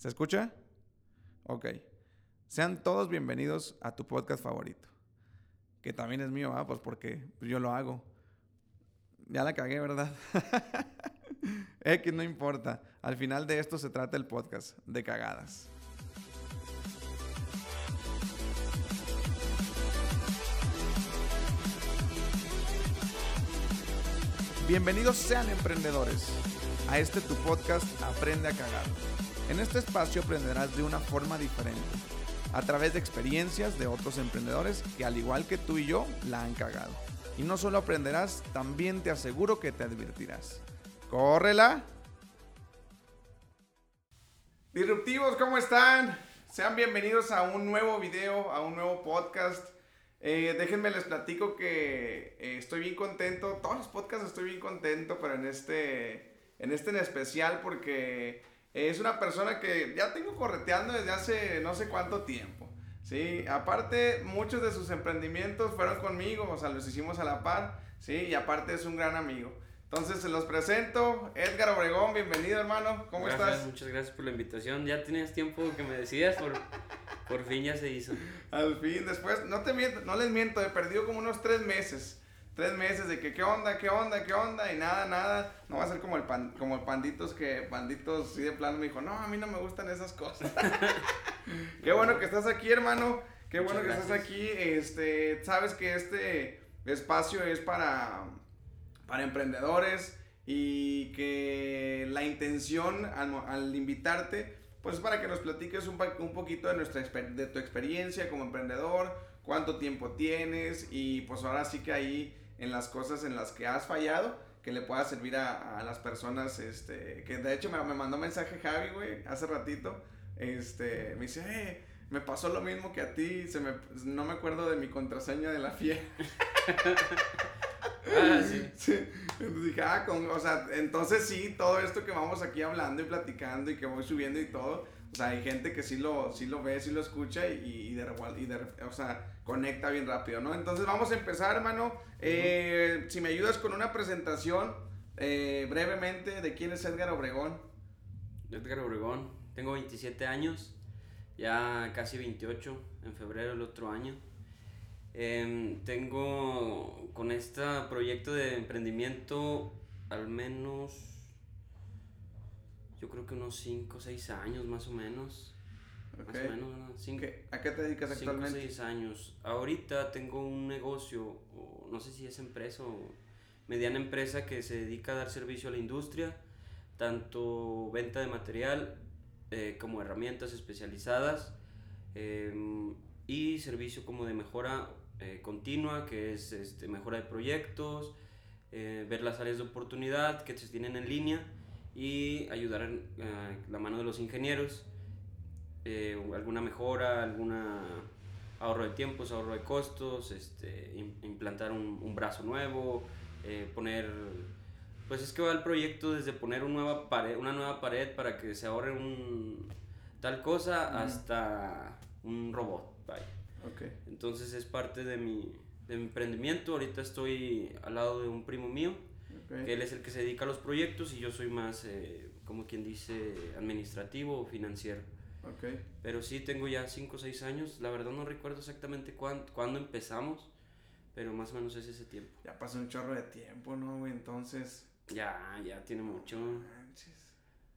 ¿Se escucha? Ok. Sean todos bienvenidos a tu podcast favorito. Que también es mío, ¿ah? Pues porque yo lo hago. Ya la cagué, ¿verdad? X no importa. Al final de esto se trata el podcast de cagadas. Bienvenidos sean emprendedores a este tu podcast Aprende a cagar. En este espacio aprenderás de una forma diferente, a través de experiencias de otros emprendedores que al igual que tú y yo la han cagado. Y no solo aprenderás, también te aseguro que te advertirás. ¡Córrela! Disruptivos, ¿cómo están? Sean bienvenidos a un nuevo video, a un nuevo podcast. Eh, déjenme les platico que eh, estoy bien contento. Todos los podcasts estoy bien contento, pero en este, en este en especial porque es una persona que ya tengo correteando desde hace no sé cuánto tiempo. Sí, aparte muchos de sus emprendimientos fueron conmigo, o sea, los hicimos a la par, sí, y aparte es un gran amigo. Entonces se los presento, Edgar Obregón, bienvenido hermano, ¿cómo estás? Muchas gracias por la invitación, ya tenías tiempo que me decías, por, por fin ya se hizo. Al fin, después, no te miento, no les miento, he perdido como unos tres meses tres meses de que qué onda, qué onda, qué onda, y nada, nada. No va a ser como el, pan, como el panditos que, panditos sí de plano me dijo, no, a mí no me gustan esas cosas. qué bueno que estás aquí, hermano. Qué bueno que estás aquí. Este, sabes que este espacio es para, para emprendedores y que la intención al, al invitarte, pues es para que nos platiques un, un poquito de, nuestra, de tu experiencia como emprendedor, cuánto tiempo tienes y pues ahora sí que ahí en las cosas en las que has fallado que le pueda servir a, las personas, este, que de hecho me, me mandó mensaje Javi, güey, hace ratito, este, me dice, eh, me pasó lo mismo que a ti, se me, no me acuerdo de mi contraseña de la fiesta. ah, sí. sí. Entonces dije, ah, con, o sea, entonces sí, todo esto que vamos aquí hablando y platicando y que voy subiendo y todo, o sea, hay gente que sí lo, sí lo ve, sí lo escucha y, y, de, y de, o sea, conecta bien rápido, ¿no? Entonces vamos a empezar, hermano. Eh, si me ayudas con una presentación eh, brevemente de quién es Edgar Obregón. Edgar Obregón, tengo 27 años, ya casi 28 en febrero del otro año. Em, tengo con este proyecto de emprendimiento al menos yo creo que unos 5 o 6 años más o menos. Más o menos, ¿A qué te dedicas actualmente? 5 o 6 años. Ahorita tengo un negocio, no sé si es empresa o mediana empresa que se dedica a dar servicio a la industria, tanto venta de material eh, como herramientas especializadas em, y servicio como de mejora eh, continua, que es este, mejora de proyectos, eh, ver las áreas de oportunidad que se tienen en línea y ayudar a la mano de los ingenieros, eh, alguna mejora, alguna ahorro de tiempos, ahorro de costos, este, implantar un, un, brazo nuevo, eh, poner, pues es que va el proyecto desde poner una nueva pared, una nueva pared para que se ahorre un tal cosa hasta un robot, Okay. Entonces es parte de mi, de mi emprendimiento, ahorita estoy al lado de un primo mío, que él es el que se dedica a los proyectos y yo soy más, eh, como quien dice, administrativo o financiero. Okay. Pero sí, tengo ya 5 o 6 años. La verdad no recuerdo exactamente cuándo, cuándo empezamos, pero más o menos es ese tiempo. Ya pasó un chorro de tiempo, ¿no, Entonces... Ya, ya tiene mucho.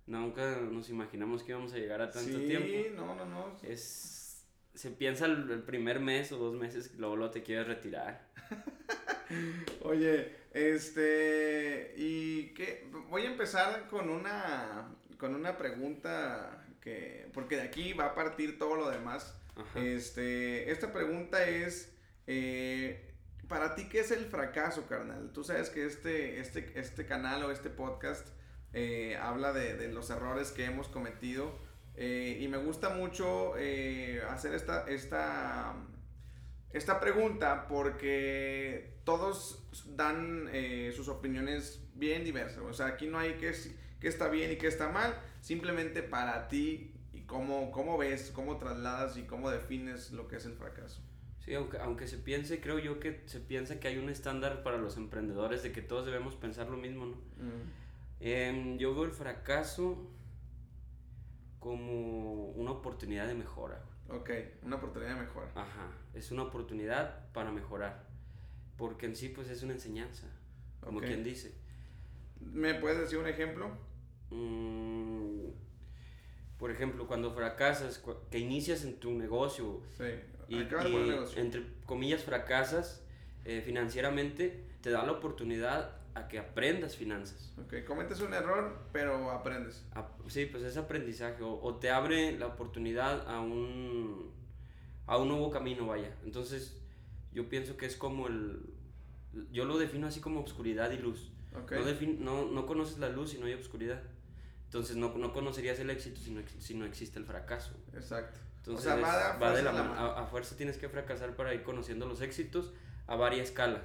Nunca nos imaginamos que íbamos a llegar a tanto tiempo. Sí, no, no, no. Es... Se piensa el, primer mes o dos meses, luego lo te quieres retirar. Oye, este, y que voy a empezar con una, con una pregunta que, porque de aquí va a partir todo lo demás. Este, esta pregunta es, eh, para ti, ¿qué es el fracaso, carnal? Tú sabes que este, este, este canal o este podcast eh, habla de, de, los errores que hemos cometido. Eh, y me gusta mucho hacer esta, esta esta pregunta porque todos dan eh, sus opiniones bien diversas. O sea, aquí no hay que, que está bien y que está mal. Simplemente para ti y cómo, cómo ves, cómo trasladas y cómo defines lo que es el fracaso. Sí, aunque, aunque se piense, creo yo que se piensa que hay un estándar para los emprendedores de que todos debemos pensar lo mismo, ¿no? Mm. Em, yo veo el fracaso como una oportunidad de mejora. Ok, una oportunidad de mejora. Ajá, es una oportunidad para mejorar. Porque en sí, pues es una enseñanza, como quien dice. ¿Me puedes decir un ejemplo? Mm, por ejemplo, cuando fracasas, que inicias en tu negocio Sí. y, y, negocio. entre comillas fracasas eh, financieramente, te da la oportunidad a que aprendas finanzas. Ok, cometes un error, pero aprendes. A- sí, pues es aprendizaje o, o te abre la oportunidad a un, a un nuevo camino, vaya. Entonces, yo pienso que es como el... Yo lo defino así como obscuridad y luz. Ok. No, defin- no, no conoces la luz si no hay obscuridad. Entonces no, no conocerías el éxito si no, si no existe el fracaso. Exacto. Entonces o sea, va de, va de la la mano. mano. A, a fuerza tienes que fracasar para ir conociendo los éxitos a varia escala.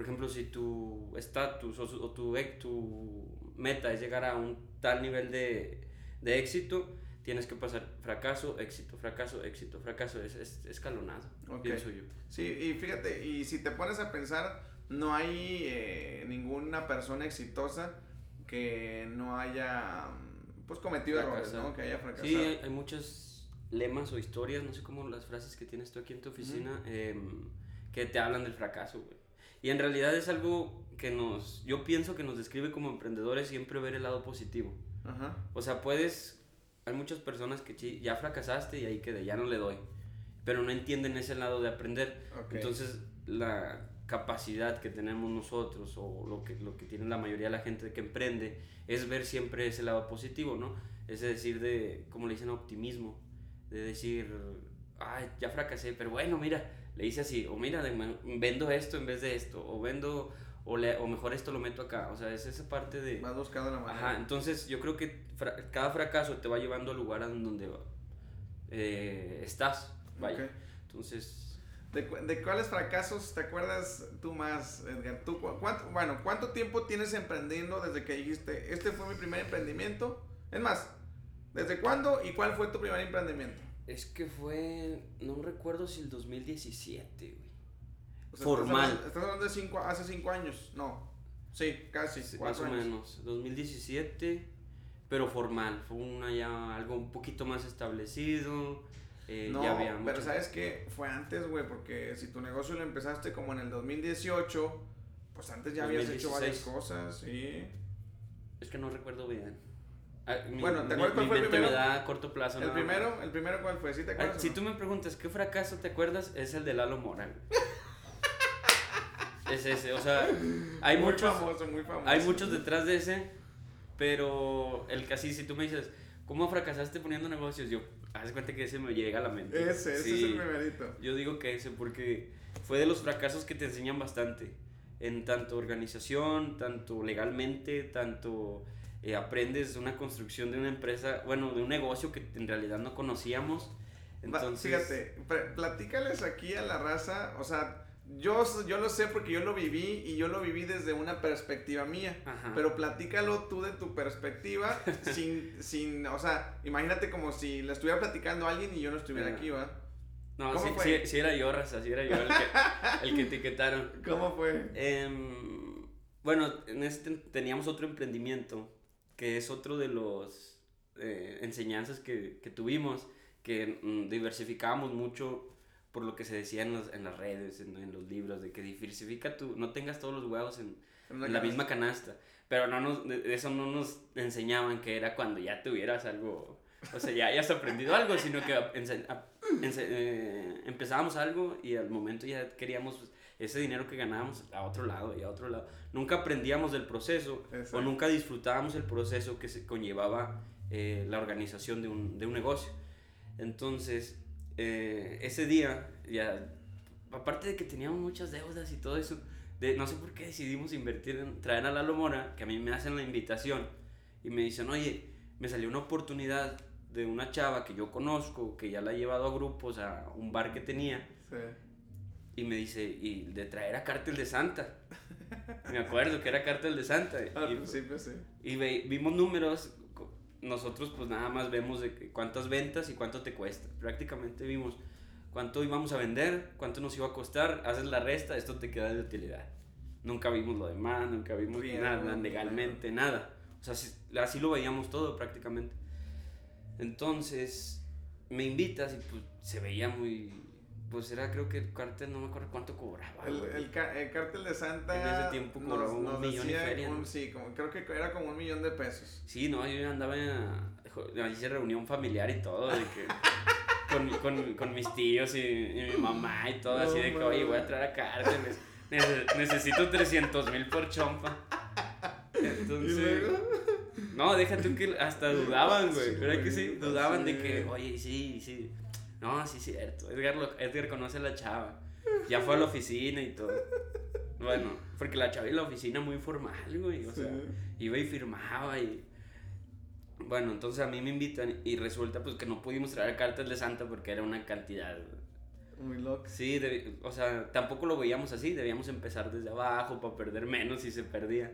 Por ejemplo, si tu estatus o, su- o tu, e- tu meta es llegar a un tal nivel de, de éxito, tienes que pasar fracaso, éxito, fracaso, éxito, fracaso. Es, es escalonado, Ok. pienso yo. Sí, y fíjate, y si te pones a pensar, no hay eh, ninguna persona exitosa que no haya pues cometido errores. ¿no? Que haya fracasado. Sí, hay, hay muchos lemas o historias, no sé cómo las frases que tienes tú aquí en tu oficina, em, que te hablan del fracaso, güey. Y en realidad es algo que nos, yo pienso que nos describe como emprendedores siempre ver el lado positivo. Ajá. O sea, puedes, hay muchas personas que ya fracasaste y ahí quedé, ya no le doy. Pero no entienden ese lado de aprender. Ok. Entonces, la capacidad que tenemos nosotros o lo que, lo que tiene la mayoría de la gente que emprende es ver siempre ese lado positivo, ¿no? Es decir, de, como le dicen, optimismo. De decir, ay, ya fracasé, pero bueno, mira, le hice así. O mira, de- vendo esto en vez de esto. O vendo, o, le, o mejor esto lo meto acá. O sea, es esa parte de... Vas buscando la manera. Ajá, entonces yo creo que fra- cada fracaso te va llevando al lugar en donde eh, estás. Vaya. Ok. Entonces, ¿De, cu- de cuáles fracasos te acuerdas tú más, Edgar? ¿Tú cu- cuánto, bueno, ¿cuánto tiempo tienes emprendiendo desde que dijiste, este fue mi primer emprendimiento? Es más, ¿desde cuándo y cuál fue tu primer emprendimiento? Es que fue, no recuerdo si el 2017, güey. O sea, Formal. Estás hablando, estás hablando de cinco, hace cinco años, no. Sí, casi, Sí, más o años. menos, 2017, pero formal, fue una ya algo un poquito más establecido. eh, No, ya había pero ¿sabes qué? Fue antes, güey, porque si tu negocio lo empezaste como en el 2018, pues antes ya habías hecho varias 2016. cosas, sí. Es que no recuerdo bien. Ah, mi- Bueno, ¿te mi- acuerdas cuál mi fue el primero? me da a corto plazo. ¿El nada más. primero? ¿El primero cuál fue? ¿Sí te acuerdas? o si no? tú me preguntas qué fracaso te acuerdas, es el de Lalo Mora. güey. es ese, o sea, hay muy muchos, famoso, muy famoso. hay muchos detrás de ese, pero el que así, si tú me dices, ¿cómo fracasaste poniendo negocios? Yo, haz cuenta que ese me llega a la mente. Ese, ese Sí, es el primerito. Yo digo que ese porque fue de los fracasos que te enseñan bastante, en tanto organización, tanto legalmente, tanto eh, aprendes una construcción de una empresa, bueno, de un negocio que en realidad no conocíamos. Entonces, Fíjate, platícales aquí a la raza, o sea, yo, yo lo sé porque yo lo viví y yo lo viví desde una perspectiva mía. Ajá. Pero platícalo tú de tu perspectiva sin, sin, o sea, imagínate como si le estuviera platicando a alguien y yo no estuviera Ajá. aquí, ¿va? No, sí, sí era yo, raza, sí era yo el que, el que etiquetaron. ¿Cómo fue? Em, bueno, en este teníamos otro emprendimiento, que es otro de los eh, enseñanzas que, que tuvimos, que mm, diversificábamos mucho por lo que se decía en, los- en las redes, en, en los libros, de que diversifica tu, no tengas todos los huevos en, la misma canasta. Pero no nos, de eso no nos enseñaban que era cuando ya tuvieras algo, o sea, ya hayas aprendido algo, sino que eh, empezábamos algo y al momento ya queríamos pues, ese dinero que ganábamos a otro lado y a otro lado. Nunca aprendíamos del proceso Exacto. o nunca disfrutábamos el proceso que se conllevaba eh, la organización de un, de un negocio. Entonces, eh, ese día, ya, aparte de que teníamos muchas deudas y todo eso, de, no sé por qué decidimos invertir en traer a Lalo Mora, que a mí me hacen la invitación y me dicen, oye, me salió una oportunidad de una chava que yo conozco, que ya la he llevado a grupos, a un bar que tenía, Sí. y me dice, y de traer a Cártel de Santa. me acuerdo que era Cártel de Santa. Al y- principio sí. y ve- vimos números, nosotros pues nada más vemos de cuántas ventas y cuánto te cuesta. Prácticamente vimos cuánto íbamos a vender, cuánto nos iba a costar, haces la resta, esto te queda de utilidad. Nunca vimos lo demás, nunca vimos nada, legalmente, nada. O sea, así, así lo veíamos todo prácticamente. Entonces, me invitas y pues se veía muy... Pues era creo que el cártel, no me acuerdo cuánto cobraba. El, el, el cártel de Santa. En ese tiempo cobraba un millón y feria, un- ¿no? sí, como, creo que era como un millón de pesos. Sí, no, yo andaba en... Se reunión familiar y todo, de que... Con, con, con mis tíos y, y mi mamá y todo, No así de que, oye, voy a mames. traer a cárceles. Nece- necesito 300 mil por chompa. Entonces... No, déjate que hasta dudaban, güey. Sí, ¿Verdad que sí? Dudaban de que, oye, sí, sí. No, sí, cierto. Edgar, lo- Edgar conoce a la chava. Ya fue a la oficina y todo. Bueno, porque la chava y la oficina muy formal, güey. O Sí. sea, iba y firmaba y. Bueno, entonces a mí me invitan y resulta pues que no pudimos traer cartas de Santa porque era una cantidad. Muy loco. Sí, o sea, tampoco lo veíamos así, debíamos empezar desde abajo para perder menos si se perdía.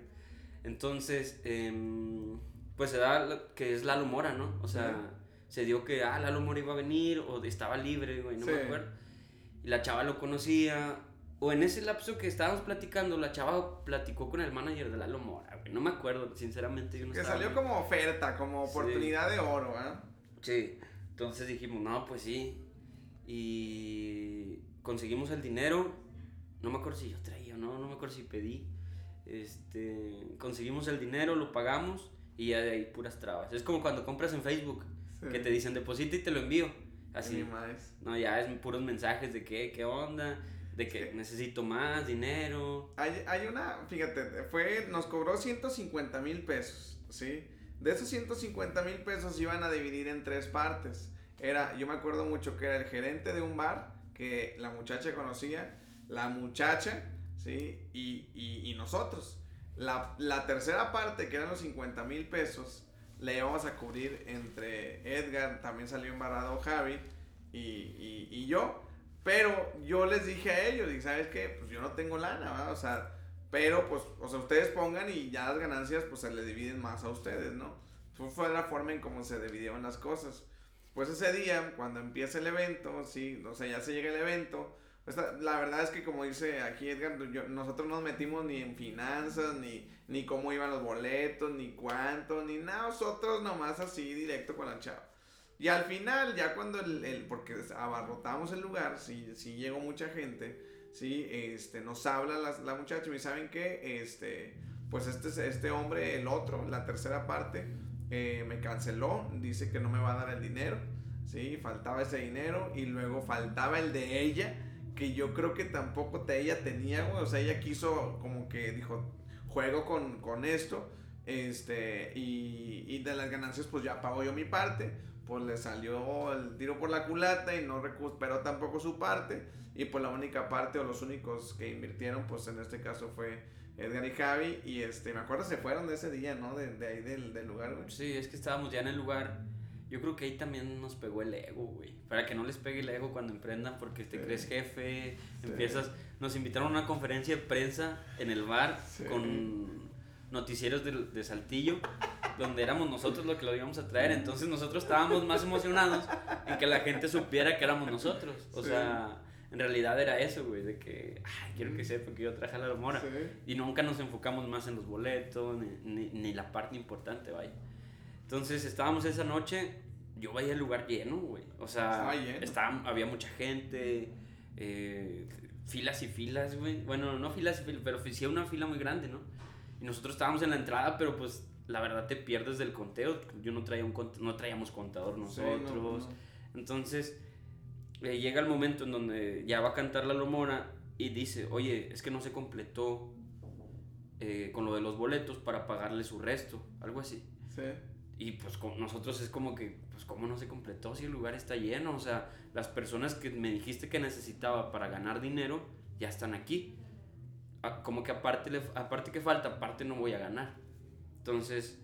Entonces, em, pues se da que es Lalo Mora, ¿no? O sea, se dio que, ah, Lalo Mora iba a venir o estaba libre, güey, no me Sí. acuerdo. Y la chava lo conocía, o en ese lapso que estábamos platicando, la chava platicó con el manager de Lalo Mora, güey, no me acuerdo, sinceramente yo no Que estaba salió como oferta, como Sí. oportunidad de oro, ¿ah? Sí, entonces dijimos, no, pues sí. Y conseguimos el dinero. No me acuerdo si yo traía o no, no me acuerdo si pedí. Este, conseguimos el dinero, lo pagamos y ya de ahí puras trabas. Es como cuando compras en Facebook, Sí. que te dicen deposita y te lo envío. Así. No, ya es puros mensajes de qué, qué onda, de que Sí. necesito más dinero. Hay, hay una, fíjate, fue, nos cobró 150 mil pesos, ¿sí? De esos 150 mil pesos iban a dividir en tres partes. Era, yo me acuerdo mucho que era el gerente de un bar, que la muchacha conocía, la muchacha, ¿sí? Y, y, y nosotros. La, la tercera parte, que eran los 50 mil pesos, le íbamos a cubrir entre Edgar, también salió embarrado Javi y, y, y yo. Pero yo les dije a ellos, y sabes qué, pues yo no tengo lana, ¿verdad? O sea, pero pues, o sea, ustedes pongan y ya las ganancias pues se le dividen más a ustedes, ¿no? Fue- Fue la forma en cómo se dividieron las cosas. Pues ese día, cuando empieza el evento, sí, o sea, ya se llega el evento. Pues, la- verdad es que como dice aquí Edgar, yo- nosotros no nos metimos ni en finanzas, ni, ni cómo iban los boletos, ni cuánto, ni nada. Nosotros nomás así directo con la chava. Y al final, ya cuando el, el- porque abarrotamos el lugar, sí, sí llegó mucha gente, sí, este, nos habla la, la muchacha y me saben qué, este, pues este, este hombre, el otro, la tercera parte, eh, me canceló, dice que no me va a dar el dinero, sí, faltaba ese dinero y luego faltaba el de ella, que yo creo que tampoco te, ella tenía, güey, o sea, ella quiso como que dijo, juego con, con esto, este, y, y de las ganancias pues ya pago yo mi parte, pues le salió el tiro por la culata y no recuperó tampoco su parte, y pues la única parte o los únicos que invirtieron pues en este caso fue Edgar y Javi, y este, me acuerdo se fueron de ese día, ¿no? De, de ahí del, del lugar, güey. Sí, es que estábamos ya en el lugar. Yo creo que ahí también nos pegó el ego, güey. Para que no les pegue el ego cuando emprendan, porque te Sí. crees jefe, Sí. empiezas. Nos invitaron a una conferencia de prensa en el bar Sí. con noticieros de, de Saltillo, donde éramos nosotros los que lo íbamos a traer. Entonces nosotros estábamos más emocionados en que la gente supiera que éramos nosotros. O sea, en realidad era eso, güey, de que, ay, quiero que sepa que yo traje a la mora. Y nunca nos enfocamos más en los boletos, ni, ni, ni la parte importante, vaya. Entonces estábamos esa noche, yo veía el lugar lleno, güey. O sea, Estaba lleno. estaba- había mucha gente, eh, filas y filas, güey. Bueno, no filas y filas, pero sí una fila muy grande, ¿no? Y nosotros estábamos en la entrada, pero pues la verdad te pierdes del conteo. Yo no, traía un no traíamos contador Sí, nosotros. no, no. Entonces, eh, llega el momento en donde ya va a cantar la Lomora y dice, oye, es que no se completó eh, con lo de los boletos para pagarle su resto, algo así. Sí. Y pues con nosotros es como que, pues cómo no se completó si el lugar está lleno, o sea, las personas que me dijiste que necesitaba para ganar dinero ya están aquí. Ah, Como que aparte, le- aparte que falta, aparte no voy a ganar. Entonces,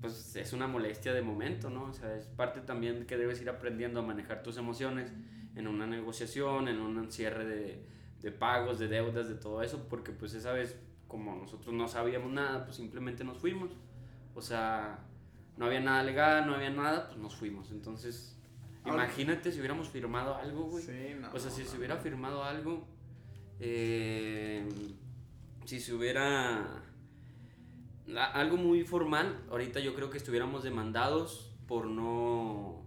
pues es una molestia de momento, ¿no? O sea, es parte también que debes ir aprendiendo a manejar tus emociones en una negociación, en un cierre de, de pagos, de deudas, de todo eso, porque pues esa vez, como nosotros no sabíamos nada, pues simplemente nos fuimos. O sea, no había nada legal, no había nada, pues nos fuimos. Entonces, Ahora- imagínate si hubiéramos firmado algo, güey. Sí, no. O sea, si se hubiera no. firmado algo, eh, si se hubiera algo muy formal, ahorita yo creo que estuviéramos demandados por no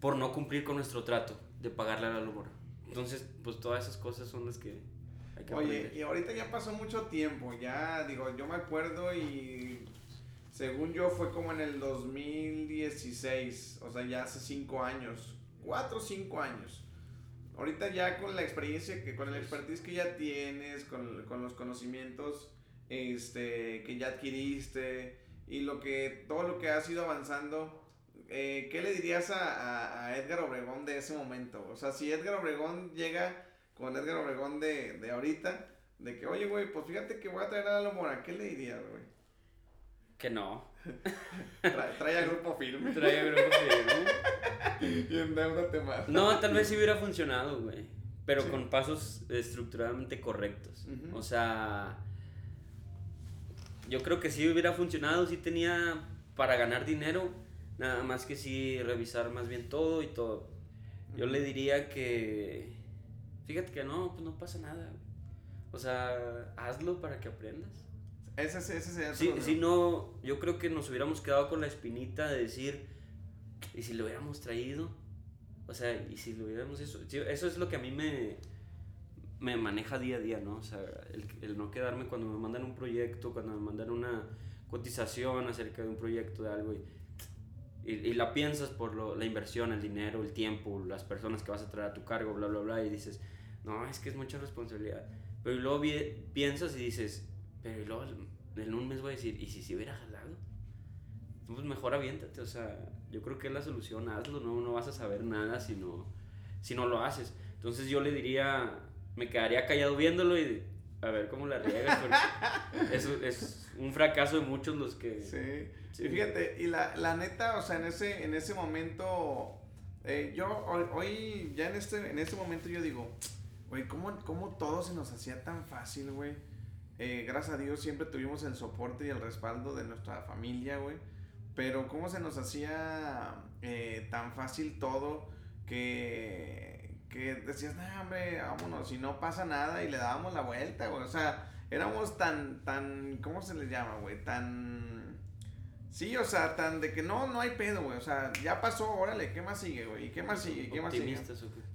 por no cumplir con nuestro trato de pagarle a la labor. Entonces, pues todas esas cosas son las que hay que Oye, y ahorita ya pasó mucho tiempo, ya digo, yo me acuerdo y según yo fue como en el 2016, o sea, ya hace 5 años, 4 o 5 años. Ahorita ya con la experiencia, que con el expertise que ya tienes, con, con los conocimientos este, que ya adquiriste y lo que, todo lo que has ido avanzando, eh, ¿qué le dirías a, a, Edgar Obregón de ese momento? O sea, si Edgar Obregón llega con Edgar Obregón de, de ahorita, de que, oye, güey, pues fíjate que voy a traer a la Mora, ¿qué le dirías, güey? Que no. trae, a grupo firme. Trae a grupo firme. y endeudate más. No, tal vez sí hubiera funcionado, güey. Pero con pasos estructuralmente correctos. O sea, yo creo que sí hubiera funcionado, sí tenía para ganar dinero, nada más que sí revisar más bien todo y todo. Yo le diría que, fíjate que no, pues no pasa nada. O sea, hazlo para que aprendas. Ese, ese, ese sí, si no, yo creo que nos hubiéramos quedado con la espinita de decir, ¿y si lo hubiéramos traído? O sea, ¿y si lo hubiéramos eso? Eso es lo que a mí me, me maneja día a día, ¿no? O sea, el, el, no quedarme cuando me mandan un proyecto, cuando me mandan una cotización acerca de un proyecto, de algo, y, y, la piensas por lo, la inversión, el dinero, el tiempo, las personas que vas a traer a tu cargo, bla, bla, bla, y dices, no, es que es mucha responsabilidad. Pero luego piensas y dices, pero luego en un mes voy a decir, ¿y si se hubiera jalado? Pues mejor aviéntate, o sea, yo creo que es la solución, hazlo, no, no vas a saber nada si no, si no lo haces. Entonces yo le diría me quedaría callado viéndolo y a ver cómo la riegas. Porque es, es un fracaso de muchos los que. Sí. Y fíjate, y la, la, neta, o sea, en ese, en ese momento. Eh, yo hoy, ya en este, en este momento yo digo, güey, ¿cómo, ¿cómo, todo se nos hacía tan fácil, güey? Eh, gracias a Dios siempre tuvimos el soporte y el respaldo de nuestra familia, güey. Pero cómo se nos hacía eh, tan fácil todo que que decías, no, hombre, vámonos, si no pasa nada y le dábamos la vuelta, güey. O sea, éramos tan, tan, ¿cómo se les llama, güey? Tan... Sí, o sea, tan de que no, no hay pedo, güey. O sea, ya pasó, órale, ¿qué más sigue, güey? ¿Y qué más sigue? ¿Qué más sigue?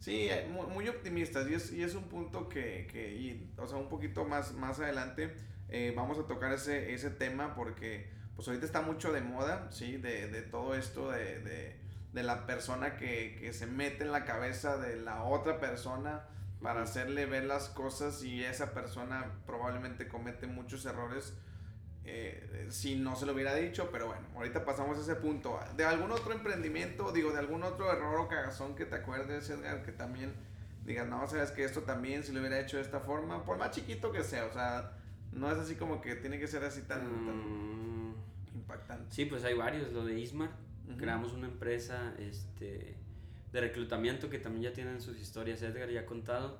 Sí, eh, muy, muy, optimistas. Y es, y es un punto que, que y, o sea, un poquito más, más adelante eh, vamos a tocar ese, ese tema porque, pues ahorita está mucho de moda, ¿sí? De, de todo esto de, de de la persona que, que, se mete en la cabeza de la otra persona para hacerle ver las cosas y esa persona probablemente comete muchos errores eh, si no se lo hubiera dicho, pero bueno, ahorita pasamos a ese punto. ¿De algún otro emprendimiento, digo, de algún otro error o cagazón que te acuerdes, Edgar, que también digas, no, sabes que esto también si lo hubiera hecho de esta forma, por más chiquito que sea, o sea, no es así como que tiene que ser así tan, tan mm. impactante. Sí, pues hay varios, lo de Ismar Creamos una empresa este, de reclutamiento que también ya tienen sus historias, Edgar ya ha contado.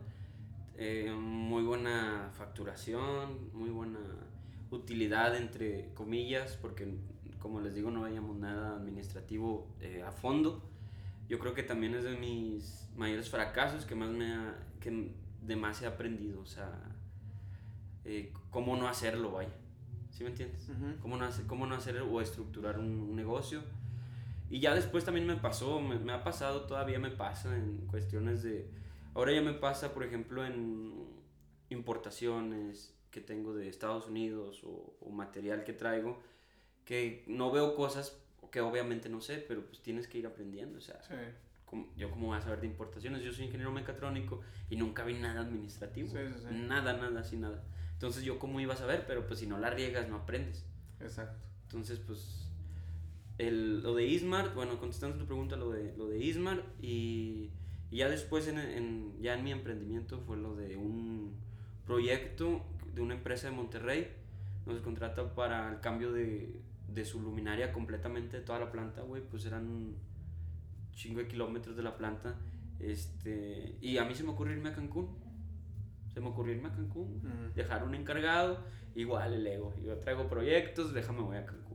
Eh, muy buena facturación, muy buena utilidad entre comillas, porque como les digo no veíamos nada administrativo eh, a fondo. Yo creo que también es de mis mayores fracasos que más me ha, que de más he aprendido, o sea, eh, cómo no hacerlo, vaya. ¿Sí me entiendes? cómo, no hacer, cómo no hacer o estructurar un, un negocio y ya después también me pasó, me, ha pasado, todavía me pasa en cuestiones de... Ahora ya me pasa, por ejemplo, en importaciones que tengo de Estados Unidos o, material que traigo, que no veo cosas que obviamente no sé, pero pues tienes que ir aprendiendo, o sea... yo como voy a saber de importaciones, yo soy ingeniero mecatrónico y nunca vi nada administrativo, nada, nada, así nada. Entonces yo cómo iba a saber, pero pues si no la riegas no aprendes. Exacto. Entonces pues el, lo de Ismar, bueno, contestando tu pregunta, lo de, lo de Ismar y, y ya después en, en, ya en mi emprendimiento fue lo de un proyecto de una empresa de Monterrey, nos contrata para el cambio de, de su luminaria completamente de toda la planta, güey, pues eran chingo de kilómetros de la planta, este, y a mí se me ocurrió irme a Cancún, se me ocurrió irme a Cancún, dejar un encargado, igual el ego, yo traigo proyectos, déjame voy a Cancún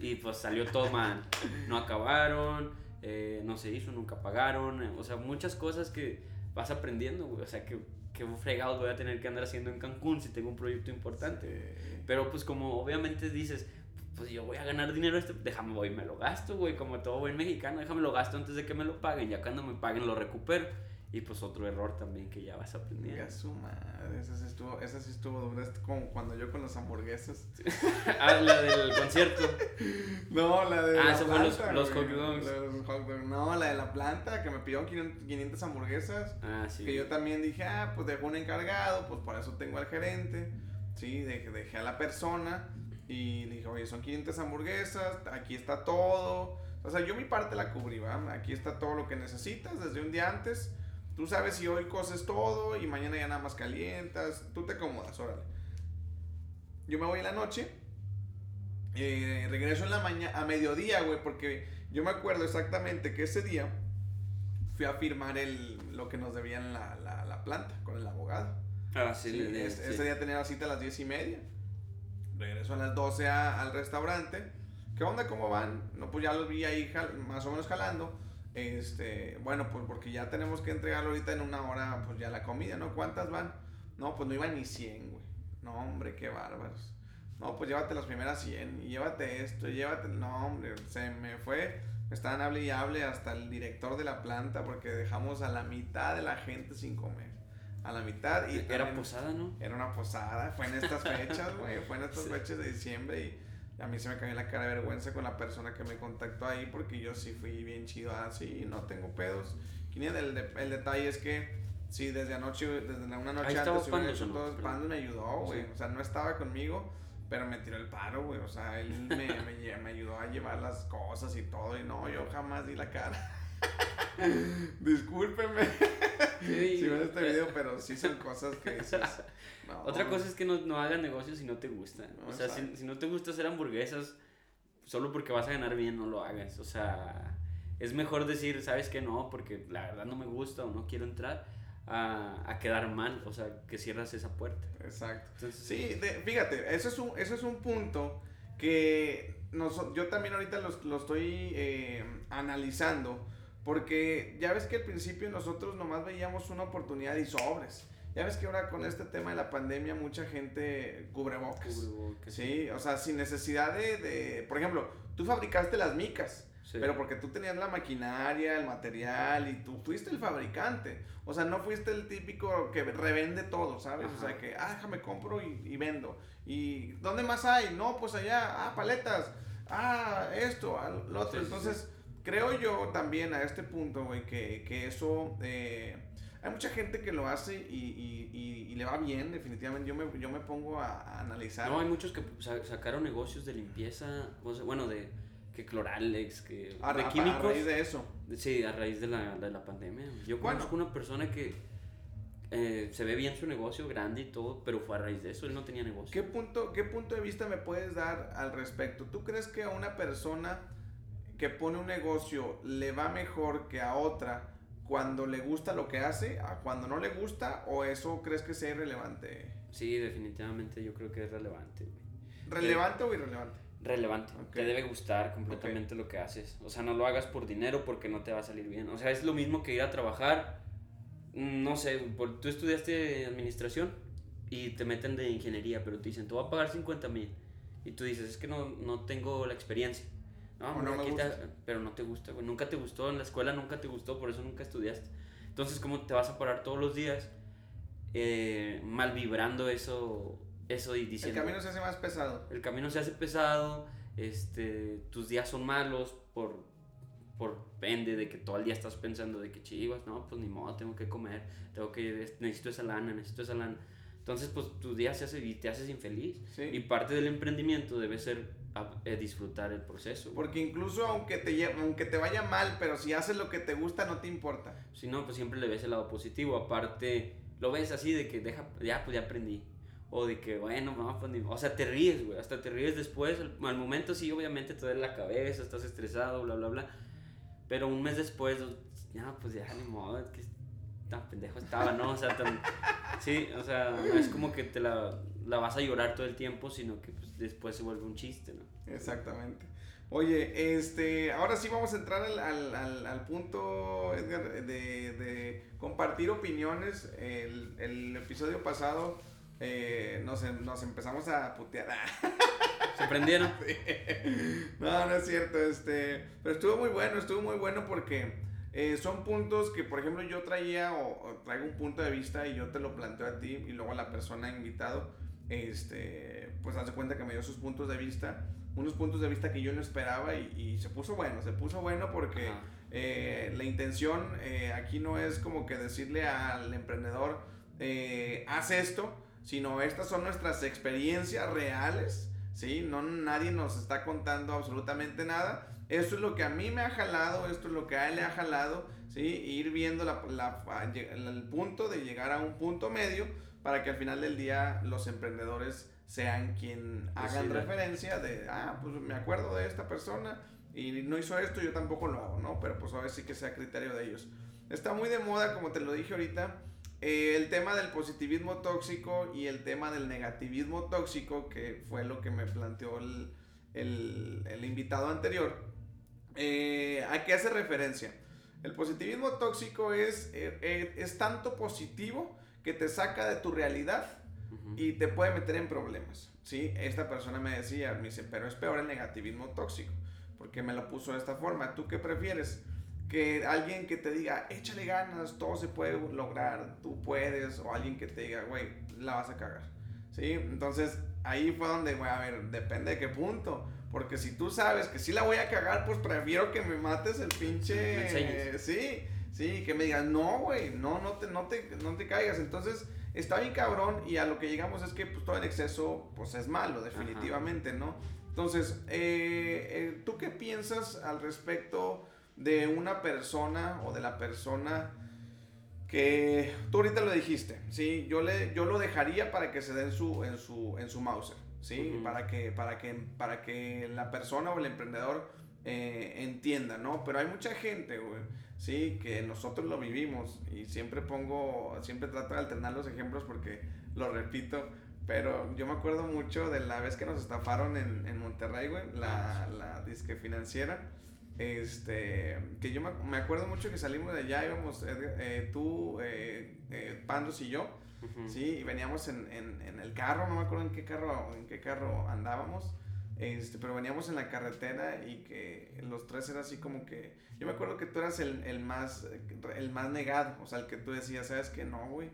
y pues salió todo mal. No acabaron, eh, no se hizo, nunca pagaron. Eh, o sea, muchas cosas que vas aprendiendo, güey. O sea, que, que fregados voy a tener que andar haciendo en Cancún si tengo un proyecto importante. Pero pues como obviamente dices, pues yo voy a ganar dinero, este, déjame voy, me lo gasto, güey, como todo buen mexicano, déjame lo gasto antes de que me lo paguen, ya cuando me paguen lo recupero. Y pues otro error también que ya vas aprendiendo. Ya su madre, esa sí estuvo, esa sí estuvo dura, es como cuando yo con las hamburguesas. ah, la del concierto. No, la de Ah, la eso fue los- planta, los hot dogs. Los hot dogs. No, la de la planta, que me pidieron 500 500 hamburguesas. Ah, sí. Que yo también dije, ah, pues dejó un encargado, pues por eso tengo al gerente. Sí, dejé, dejé a la persona y le dije, oye, son 500 hamburguesas, aquí está todo. O sea, yo mi parte la cubrí, ¿va? Aquí está todo lo que necesitas desde un día antes. Tú sabes si hoy coces todo y mañana ya nada más calientas. Tú te acomodas, órale. Yo me voy en la noche. eh, regreso en la mañana, a mediodía, güey, porque yo me acuerdo exactamente que ese día fui a firmar el, lo que nos debían la, la, la planta con el abogado. Ah, sí, Sí, es- sí. Ese día tenía la cita a las 10 y media. Regreso a las 12 a- al restaurante. ¿Qué onda? ¿Cómo van? No, pues ya los vi ahí jal- más o menos jalando. Este, bueno, pues porque ya tenemos que entregarlo ahorita en una hora, pues ya la comida, ¿no? ¿Cuántas van? No, pues no iban ni 100, güey. No, hombre, qué bárbaros. No, pues llévate las primeras 100 y llévate esto, y llévate. No, hombre, se me fue. Me estaban hable y hable hasta el director de la planta porque dejamos a la mitad de la gente sin comer. A la mitad. Y Era también- posada, ¿no? era una posada, fue en estas fechas, güey, fue en estas Sí. fechas de diciembre y a mí se me cayó la cara de vergüenza con la persona que me contactó ahí porque yo sí fui bien chido así, no tengo pedos. El, de- el detalle es que sí, desde anoche, desde una noche antes hubiera hecho todo, Pandos me ayudó, güey, Sí. o sea, no estaba conmigo, pero me tiró el paro, güey, o sea, él me, me, me ayudó a llevar las cosas y todo y no, yo jamás di la cara. Discúlpenme Sí, si ven este video, pero sí son cosas que dices, no, Otra cosa es que no, no hagas negocios si no te gusta. No, o sea, si, si no te gusta hacer hamburguesas, solo porque vas a ganar bien, no lo hagas. O sea, es mejor decir, ¿sabes qué? No, porque la verdad no me gusta o no quiero entrar, a, a quedar mal. O sea, que cierras esa puerta. Exacto. Entonces, Sí, de- fíjate, eso es un, eso es un punto que nos- yo también ahorita los- lo, estoy eh, analizando, porque ya ves que al principio nosotros nomás veíamos una oportunidad y sobres. Ya ves que ahora con este tema de la pandemia mucha gente cubre bocas. cubrebocas, Sí, o sea, sin necesidad de, de- por ejemplo, tú fabricaste las micas. sí. Pero porque tú tenías la maquinaria, el material y tú fuiste el fabricante. O sea, no fuiste el típico que revende todo, ¿sabes? O sea, Ajá. que, ah, déjame compro y, y vendo. ¿Y dónde más hay? No, pues allá, ah, paletas. Ah, esto, ah, lo otro. Entonces, creo yo también a este punto, güey, que, que eso... eh, hay mucha gente que lo hace y, y- y- y le va bien, definitivamente. Yo me, yo me pongo a, a analizar. No, hay muchos que sa- sacaron negocios de limpieza, o sea, bueno, de que Cloralex, que a, de a- a químicos. raíz de eso. Sí, a raíz de la, de la pandemia. Yo Bueno. conozco una persona que eh, se ve bien su negocio, grande y todo, pero fue a raíz de eso, él no tenía negocio. ¿Qué punto, ¿Qué punto de vista me puedes dar al respecto? ¿Tú crees que a una persona que pone un negocio le va mejor que a otra cuando le gusta lo que hace, a cuando no le gusta, o eso crees que sea irrelevante? Sí, definitivamente yo creo que es relevante. ¿Relevante o irrelevante? Relevante. Ok. Te debe gustar completamente lo que haces. O sea, no lo hagas por dinero porque no te va a salir bien. O sea, es lo mismo que ir a trabajar. mm, No sé, por- tú estudiaste administración y te meten de ingeniería, pero te dicen, te voy a pagar 50 mil. Y tú dices, es que no, no tengo la experiencia. No, O hombre, no me gusta. pero no te gusta, güey. Nunca te gustó, en la escuela nunca te gustó, por eso nunca estudiaste. Entonces, ¿cómo te vas a parar todos los días eh, mal vibrando eso, eso y El diciendo... camino se hace más pesado. El camino se hace pesado, este, tus días son malos por, por pende de que todo el día estás pensando de que chivas, no, pues ni modo, tengo que comer, tengo que, necesito esa lana, necesito esa lana. Entonces, pues tu día se hace y te haces infeliz. Sí. Y parte del emprendimiento debe ser a- eh, disfrutar el proceso. Porque incluso aunque te, aunque te vaya mal, pero si haces lo que te gusta, no te importa. Si no, pues siempre le ves el lado positivo. Aparte, lo ves así de que deja, ya, pues ya aprendí. O de que, bueno, no, pues ni. O sea, te ríes, güey. Hasta te ríes después. Al, al momento sí, obviamente te duele la cabeza, estás estresado, bla, bla, bla. Pero un mes después, ya, pues ya, ni modo, es que tan pendejo estaba, ¿no? O sea, tan. Sí, o sea, no es como que te la, la vas a llorar todo el tiempo, sino que pues, después se vuelve un chiste, ¿no? Exactamente. Oye, este, ahora sí vamos a entrar al, al, al, al punto, Edgar, de, de compartir opiniones. El, el episodio pasado eh, nos, nos empezamos a putear. ¿Se prendieron? No, no es cierto, este, pero estuvo muy bueno, estuvo muy bueno porque eh, son puntos que, por ejemplo, yo traía o, traigo un punto de vista y yo te lo planteo a ti y luego a la persona invitado, este, pues hace cuenta que me dio sus puntos de vista, unos puntos de vista que yo no esperaba y, se puso bueno, se puso bueno porque eh, la intención eh, aquí no es como que decirle al emprendedor, haz esto, sino estas son nuestras experiencias reales, ¿sí? No, nadie nos está contando absolutamente nada. Esto es lo que a mí me ha jalado, esto es lo que a él le ha jalado, ¿sí? ir viendo la, el punto de llegar a un punto medio para que al final del día los emprendedores sean quien hagan referencia de, ah, pues me acuerdo de esta persona y no hizo esto, yo tampoco lo hago, ¿no? Pero pues a ver sí que sea criterio de ellos. Está muy de moda, como te lo dije ahorita, eh, el tema del positivismo tóxico y el tema del negativismo tóxico, que fue lo que me planteó el, el, el invitado anterior, eh, ¿a qué hace referencia? El positivismo tóxico es, eh, es tanto positivo que te saca de tu realidad y te puede meter en problemas. ¿sí? Esta persona me decía, me dice, pero es peor el negativismo tóxico, porque me lo puso de esta forma. ¿Tú qué prefieres? que alguien que te diga, échale ganas, todo se puede lograr, tú puedes, o alguien que te diga, güey, la vas a cagar. ¿Sí? Entonces, ahí fue donde, güey, a ver, depende de qué punto. Porque si tú sabes que sí la voy a cagar, pues prefiero que me mates el pinche. sí, sí, que me digas, no, güey, no, no te, no, te, no te caigas. Entonces, está bien cabrón y a lo que llegamos es que pues, todo en exceso, pues es malo, definitivamente, ¿no? Entonces, eh, eh, ¿tú qué piensas al respecto? de una persona o de la persona que tú ahorita lo dijiste, ¿sí? Yo, le, yo lo dejaría para que se den su, en, su, en su Mauser, ¿sí? para, que, para, que, para que la persona o el emprendedor eh, entienda, ¿no? Pero hay mucha gente, güey, ¿sí? Que nosotros lo vivimos y siempre pongo, siempre trato de alternar los ejemplos porque lo repito, pero yo me acuerdo mucho de la vez que nos estafaron en, en Monterrey, güey, la, la disque financiera. Este, que yo me, acuerdo mucho que salimos de allá, íbamos eh, tú, eh, eh, Pandos y yo, ¿sí? Y veníamos en, en, en, el carro, no me acuerdo en qué carro, en qué carro andábamos, este, pero veníamos en la carretera y que los tres era así como que, yo me acuerdo que tú eras el, el más, el más negado, o sea, el que tú decías, sabes que no, güey.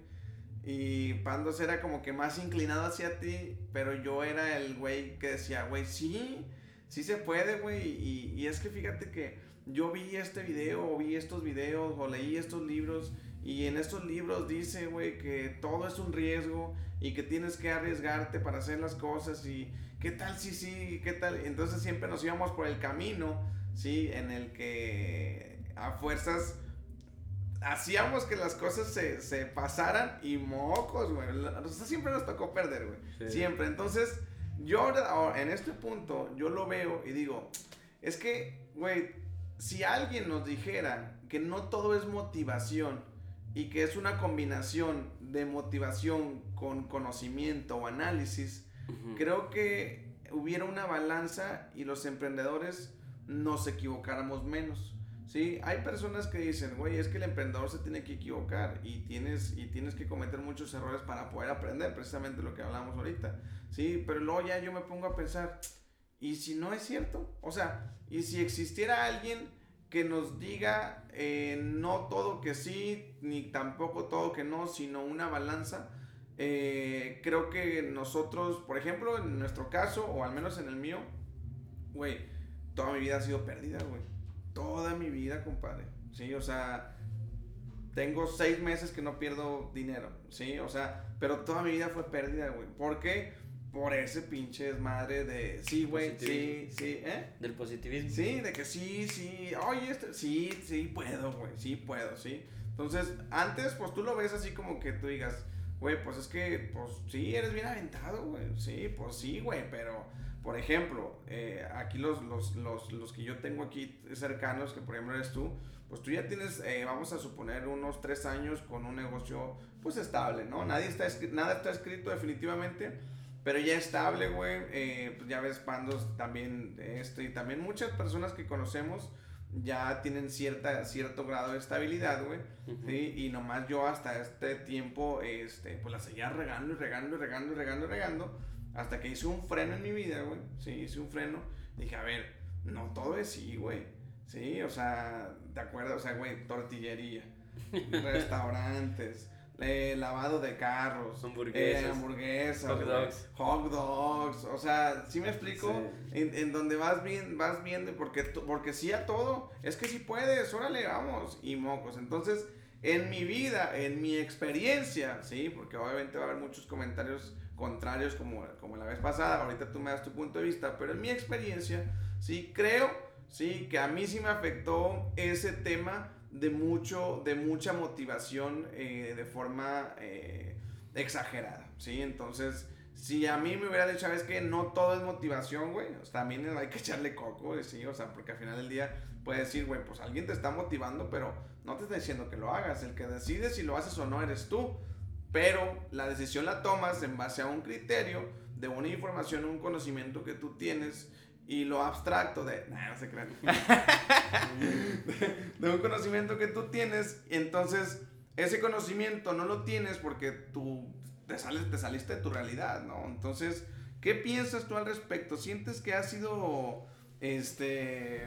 Y Pandos era como que más inclinado hacia ti, pero yo era el güey que decía, güey, sí, sí se puede, güey. Y, y, es que fíjate que yo vi este video, o vi estos videos, o leí estos libros. Y en estos libros dice, güey, que todo es un riesgo y que tienes que arriesgarte para hacer las cosas. Y qué tal si sí, qué tal. Entonces siempre nos íbamos por el camino, ¿sí? En el que a fuerzas hacíamos que las cosas se, se pasaran y mocos, güey. O sea, siempre nos tocó perder, güey. Siempre. Entonces yo ahora, en este punto, yo lo veo y digo, es que, güey, si alguien nos dijera que no todo es motivación y que es una combinación de motivación con conocimiento o análisis, creo que hubiera una balanza y los emprendedores nos equivocáramos menos. Sí, hay personas que dicen, güey, es que el emprendedor se tiene que equivocar y tienes, y tienes que cometer muchos errores para poder aprender, precisamente lo que hablamos ahorita. Sí, pero luego ya yo me pongo a pensar, ¿y si no es cierto? O sea, ¿y si existiera alguien que nos diga eh, no todo que sí, ni tampoco todo que no, sino una balanza? Eh, creo que nosotros, por ejemplo, en nuestro caso, o al menos en el mío, güey, toda mi vida ha sido perdida, güey toda mi vida, compadre. Sí, o sea, tengo seis meses que no pierdo dinero, sí, o sea, pero toda mi vida fue pérdida, güey. ¿Por qué? Por ese pinche desmadre de, sí, güey, sí, sí, ¿eh? Del positivismo. Sí, de que sí, sí, oye, este, sí, sí puedo, güey, sí puedo, sí. Entonces, antes, pues tú lo ves así como que tú digas, güey, pues es que, pues sí, eres bien aventado, güey, sí, pues sí, güey, pero por ejemplo, eh, aquí los, los, los, los, que yo tengo aquí cercanos, que por ejemplo eres tú, pues tú ya tienes, eh, vamos a suponer, unos tres años con un negocio pues estable, ¿no? Nadie está nada está escrito definitivamente, pero ya estable, güey. Eh, pues ya ves, Pandos también, esto, y también muchas personas que conocemos ya tienen cierta, cierto grado de estabilidad, güey. ¿sí? Y nomás yo hasta este tiempo, este, pues la seguía regando y regando y regando y regando y regando Hasta que hice un freno en mi vida, güey. Sí, hice un freno. Dije, a ver, no todo es sí, güey. Sí, o sea, de acuerdo, o sea, güey, tortillería, restaurantes, eh, lavado de carros, hamburguesas, eh, hamburguesas hot dogs. hot dogs, o sea, ¿sí me explico? En, en, donde vas, bien, vas viendo, porque, porque sí a todo, es que si puedes, órale, vamos, y mocos. Entonces, en mi vida, en mi experiencia, sí, porque obviamente va a haber muchos comentarios contrarios como, como la vez pasada, ahorita tú me das tu punto de vista, pero en mi experiencia, sí, creo, sí, que a mí sí me afectó ese tema de, mucho, de mucha motivación eh, de forma eh, exagerada, ¿sí? Entonces, si a mí me hubiera dicho, ¿sabes qué? No todo es motivación, güey, también hay que echarle coco, ¿sí? O sea, porque al final del día puedes decir, güey, pues alguien te está motivando, pero no te está diciendo que lo hagas, el que decide si lo haces o no eres tú, pero la decisión la tomas en base a un criterio de una información, un conocimiento que tú tienes y lo abstracto de, no se crean, de, un conocimiento que tú tienes, entonces ese conocimiento no lo tienes porque tú te, sales, te saliste de tu realidad, ¿no? Entonces, ¿qué piensas tú al respecto? ¿Sientes que has sido, este,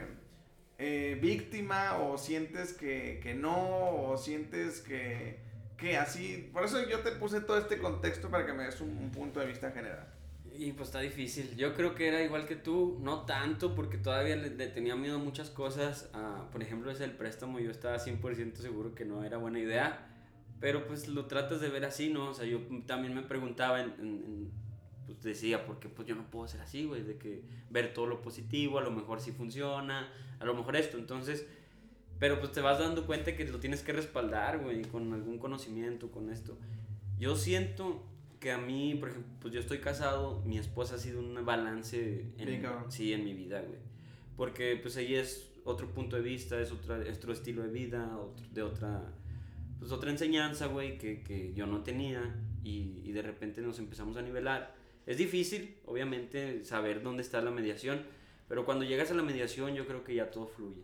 eh, víctima o sientes que, que no o sientes que, que así, por eso yo te puse todo este contexto para que me des un punto de vista general. Y pues está difícil. Yo creo que era igual que tú, no tanto porque todavía le, tenía miedo a muchas cosas. por ejemplo, ese el préstamo, yo estaba 100% seguro que no era buena idea. Pero pues lo tratas de ver así, ¿no? O sea, yo también me preguntaba, en, pues decía, porque pues yo no puedo ser así, güey, de que ver todo lo positivo, a lo mejor sí funciona, a lo mejor esto. Entonces, pero pues te vas dando cuenta que lo tienes que respaldar, güey, con algún conocimiento, con esto. Yo siento que a mí, por ejemplo, pues yo estoy casado, mi esposa ha sido un balance en, sí, en mi vida, güey. Porque pues ella es otro punto de vista, es, otra, otro estilo de vida, otro, de otra, pues otra enseñanza, güey, que, que, yo no tenía y, y, de repente nos empezamos a nivelar. Es difícil, obviamente, saber dónde está la mediación, pero cuando llegas a la mediación yo creo que ya todo fluye.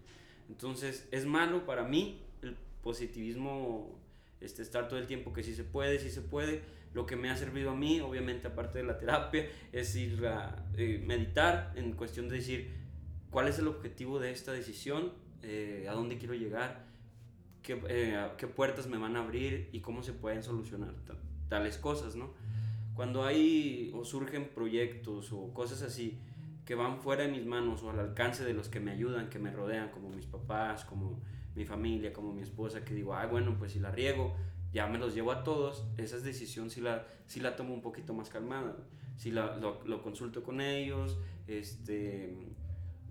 Entonces, es malo para mí el positivismo, este, estar todo el tiempo que sí se puede, sí se puede, lo que me ha servido a mí, obviamente aparte de la terapia, es ir a eh, meditar en cuestión de decir cuál es el objetivo de esta decisión, eh, a dónde quiero llegar, qué, eh, qué, puertas me van a abrir y cómo se pueden solucionar tales cosas, ¿no? Cuando hay o surgen proyectos o cosas así que van fuera de mis manos o al alcance de los que me ayudan, que me rodean, como mis papás, como mi familia, como mi esposa, que digo, ay, bueno, pues si la riego, ya me los llevo a todos, esa decisión sí la, sí la tomo un poquito más calmada. Si la, lo, lo, consulto con ellos, este,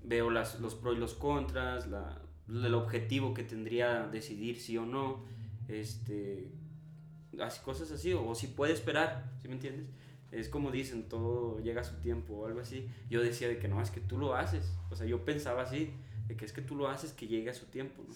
veo las, los pros y los contras, la, el objetivo que tendría decidir sí o no, este, así, cosas así, o, si puede esperar, ¿sí me entiendes? Es como dicen, todo llega a su tiempo o algo así. Yo decía de que no, es que tú lo haces. O sea, yo pensaba así, de que es que tú lo haces que llegue a su tiempo. ¿no?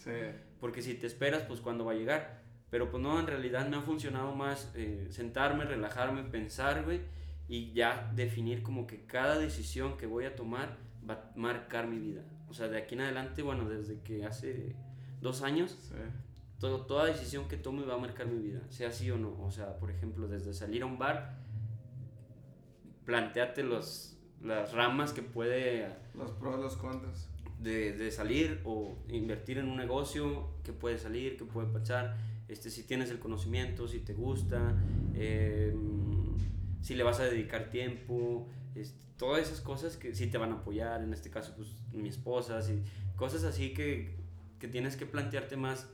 Porque si te esperas, pues cuando va a llegar. Pero pues no, en realidad me ha funcionado más eh, sentarme, relajarme, pensar, güey, y ya definir como que cada decisión que voy a tomar va a marcar mi vida. O sea, de aquí en adelante, bueno, desde que hace dos años, todo, toda decisión que tome va a marcar mi vida, sea sí o no. O sea, por ejemplo, desde salir a un bar, planteate los, las ramas que puede... Los pros, los contras. De, de salir o invertir en un negocio que puede salir, que puede pasar este, si tienes el conocimiento, si te gusta, em, si le vas a dedicar tiempo, este, todas esas cosas que sí te van a apoyar, en este caso pues mi esposa, y cosas así que, que tienes que plantearte más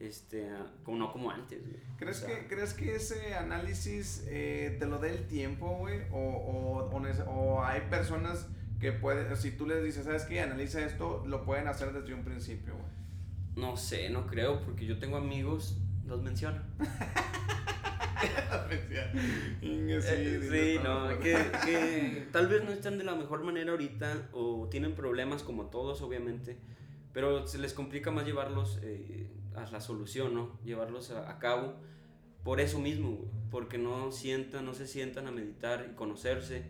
este, como no como antes. ¿Crees, que, ¿Crees que ese análisis eh, te lo dé el tiempo, güey? O, o, o, hay personas que pueden, si tú les dices, ¿sabes qué? Analiza esto, lo pueden hacer desde un principio, güey. No sé, no creo, porque yo tengo amigos, los menciono. Eh, sí, no, que, tal vez no están de la mejor manera ahorita o tienen problemas como todos, obviamente, pero se les complica más llevarlos eh, a la solución, ¿no? Llevarlos a, cabo por eso mismo, porque no sientan, no se sientan a meditar y conocerse.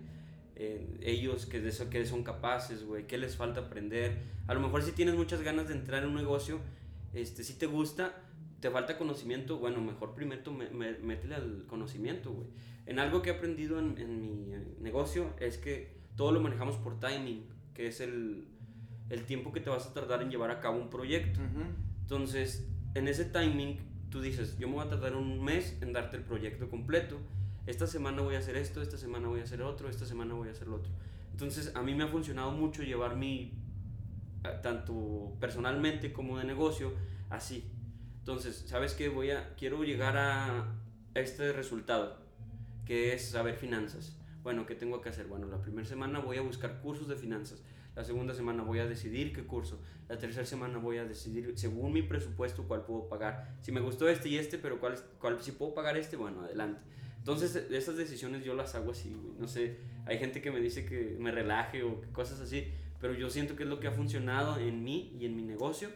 Eh, ellos que, de eso, que son capaces, güey, qué les falta aprender. A lo mejor si tienes muchas ganas de entrar en un negocio, este, si te gusta, te falta conocimiento, bueno, mejor primero me, me, métele al conocimiento, güey. En algo que he aprendido en, en mi negocio es que todo lo manejamos por timing, que es el, el tiempo que te vas a tardar en llevar a cabo un proyecto. Entonces, en ese timing, tú dices, yo me voy a tardar un mes en darte el proyecto completo. Esta semana voy a hacer esto, esta semana voy a hacer otro, esta semana voy a hacer lo otro. Entonces, a mí me ha funcionado mucho llevar mi, eh, tanto personalmente como de negocio, así. Entonces, ¿sabes qué? Voy a, quiero llegar a este resultado, que es saber finanzas. Bueno, ¿qué tengo que hacer? Bueno, la primera semana voy a buscar cursos de finanzas. La segunda semana voy a decidir qué curso. La tercera semana voy a decidir, según mi presupuesto, cuál puedo pagar. Si me gustó este y este, pero cuál, cuál si puedo pagar este, bueno, adelante. Entonces, esas decisiones yo las hago así, No sé, hay gente que me dice que me relaje o cosas así, pero yo siento que es lo que ha funcionado en mí y en mi negocio